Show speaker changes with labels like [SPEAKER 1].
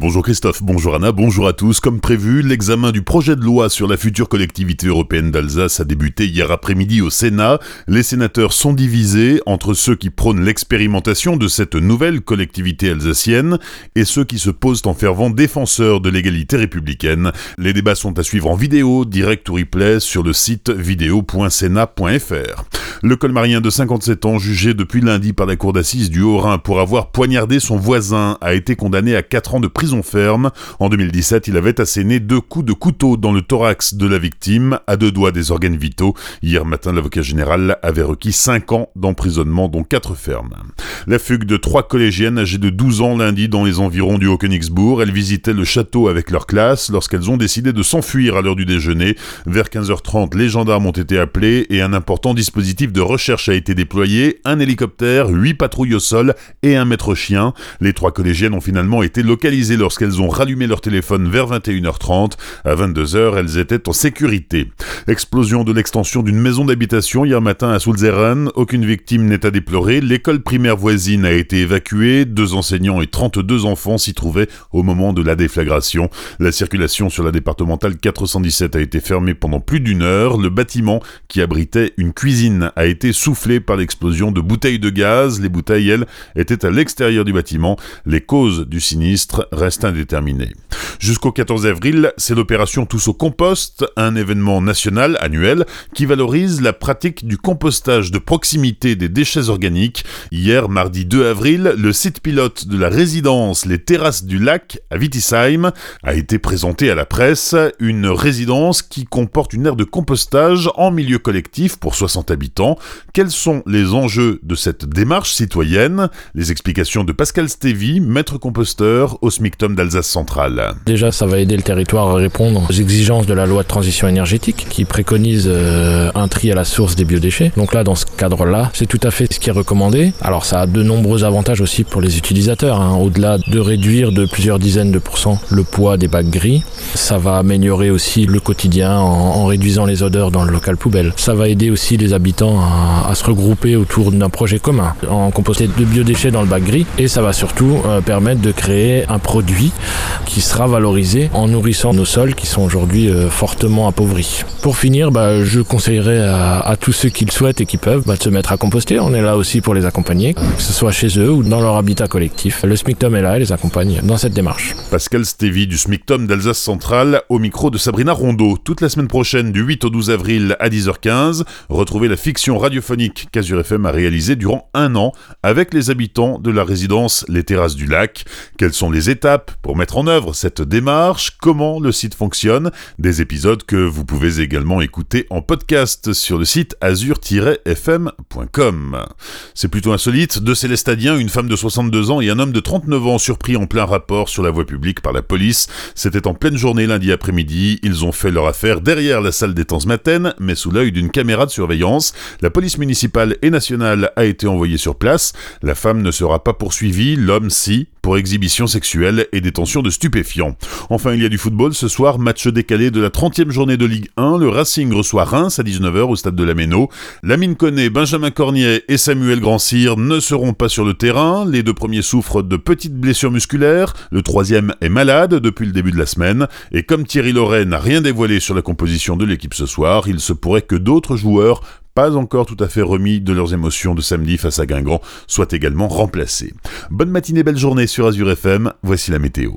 [SPEAKER 1] Bonjour Christophe, bonjour Anna, bonjour à tous. Comme prévu, l'examen du projet de loi sur la future collectivité européenne d'Alsace a débuté hier après-midi au Sénat. Les sénateurs sont divisés entre ceux qui prônent l'expérimentation de cette nouvelle collectivité alsacienne et ceux qui se posent en fervent défenseurs de l'égalité républicaine. Les débats sont à suivre en vidéo, direct ou replay sur le site vidéo.sénat.fr. Le colmarien de 57 ans, jugé depuis lundi par la cour d'assises du Haut-Rhin pour avoir poignardé son voisin, a été condamné à 4 ans de prison ferme. En 2017, il avait asséné deux coups de couteau dans le thorax de la victime, à deux doigts des organes vitaux. Hier matin, l'avocat général avait requis 5 ans d'emprisonnement, dont 4 fermes. La fugue de trois collégiennes âgées de 12 ans lundi dans les environs du Haut-Königsbourg. Elles visitaient le château avec leur classe lorsqu'elles ont décidé de s'enfuir à l'heure du déjeuner. Vers 15h30, les gendarmes ont été appelés et un important dispositif de recherche a été déployé. Un hélicoptère, huit patrouilles au sol et un maître chien. Les trois collégiennes ont finalement été localisées lorsqu'elles ont rallumé leur téléphone vers 21h30. À 22h, elles étaient en sécurité. Explosion de l'extension d'une maison d'habitation hier matin à Sulzeren. Aucune victime n'est à déplorer. L'école primaire voisine a été évacuée. Deux enseignants et 32 enfants s'y trouvaient au moment de la déflagration. La circulation sur la départementale 417 a été fermée pendant plus d'une heure. Le bâtiment qui abritait une cuisine a été soufflé par l'explosion de bouteilles de gaz. Les bouteilles, elles, étaient à l'extérieur du bâtiment. Les causes du sinistre restent indéterminées. Jusqu'au 14 avril, c'est l'opération Tous au compost, un événement national annuel qui valorise la pratique du compostage de proximité des déchets organiques. Hier, mardi 2 avril, le site pilote de la résidence Les Terrasses du Lac à Wittisheim a été présenté à la presse, une résidence qui comporte une aire de compostage en milieu collectif pour 60 habitants. Quels sont les enjeux de cette démarche citoyenne? Les explications de Pascal Stevie, maître composteur au SMICTOM d'Alsace centrale.
[SPEAKER 2] Déjà, ça va aider le territoire à répondre aux exigences de la loi de transition énergétique qui préconise euh, un tri à la source des biodéchets. Donc là, dans ce cadre-là, c'est tout à fait ce qui est recommandé. Alors ça a de nombreux avantages aussi pour les utilisateurs. Hein. Au-delà de réduire de plusieurs dizaines de pourcents le poids des bacs gris, ça va améliorer aussi le quotidien en, réduisant les odeurs dans le local poubelle. Ça va aider aussi les habitants à, se regrouper autour d'un projet commun, en composter de biodéchets dans le bac gris. Et ça va surtout euh, permettre de créer un produit qui sera valorisé en nourrissant nos sols qui sont aujourd'hui euh, fortement appauvris. Pour finir, bah, je conseillerais à, tous ceux qui le souhaitent et qui peuvent bah, de se mettre à composter. On est là aussi pour les accompagner, que ce soit chez eux ou dans leur habitat collectif. Le SMICTOM est là et les accompagne dans cette démarche.
[SPEAKER 1] Pascal Stévy du SMICTOM d'Alsace Centrale au micro de Sabrina Rondeau. Toute la semaine prochaine du 8 au 12 avril à 10h15, retrouvez la fiction radiophonique qu'Azur FM a réalisée durant un an avec les habitants de la résidence Les Terrasses du Lac. Quelles sont les étapes pour mettre en œuvre cette démarche? Comment le site fonctionne? Des épisodes que vous pouvez également écouter en podcast sur le site C'est plutôt insolite, deux Célestadiens, une femme de 62 ans et un homme de 39 ans surpris en plein rapport sur la voie publique par la police. C'était en pleine journée lundi après-midi, ils ont fait leur affaire derrière la salle des temps matin, mais sous l'œil d'une caméra de surveillance. La police municipale et nationale a été envoyée sur place. La femme ne sera pas poursuivie, l'homme si, pour exhibition sexuelle et détention de stupéfiants. Enfin, il y a du football ce soir, match décalé de la 30e journée de Ligue 1. Le Racing reçoit Reims à 19h au stade de la Méno. Lamine Connet, Benjamin Cornier et Samuel Grandcir ne seront pas sur le terrain. Les deux premiers souffrent de petites blessures musculaires. Le troisième est malade depuis le début de la semaine. Et comme Thierry Loret n'a rien dévoilé sur la composition de l'équipe ce soir, il se pourrait que d'autres joueurs pas encore tout à fait remis de leurs émotions de samedi face à Guingamp, soient également remplacés. Bonne matinée, belle journée sur Azure FM, voici la météo.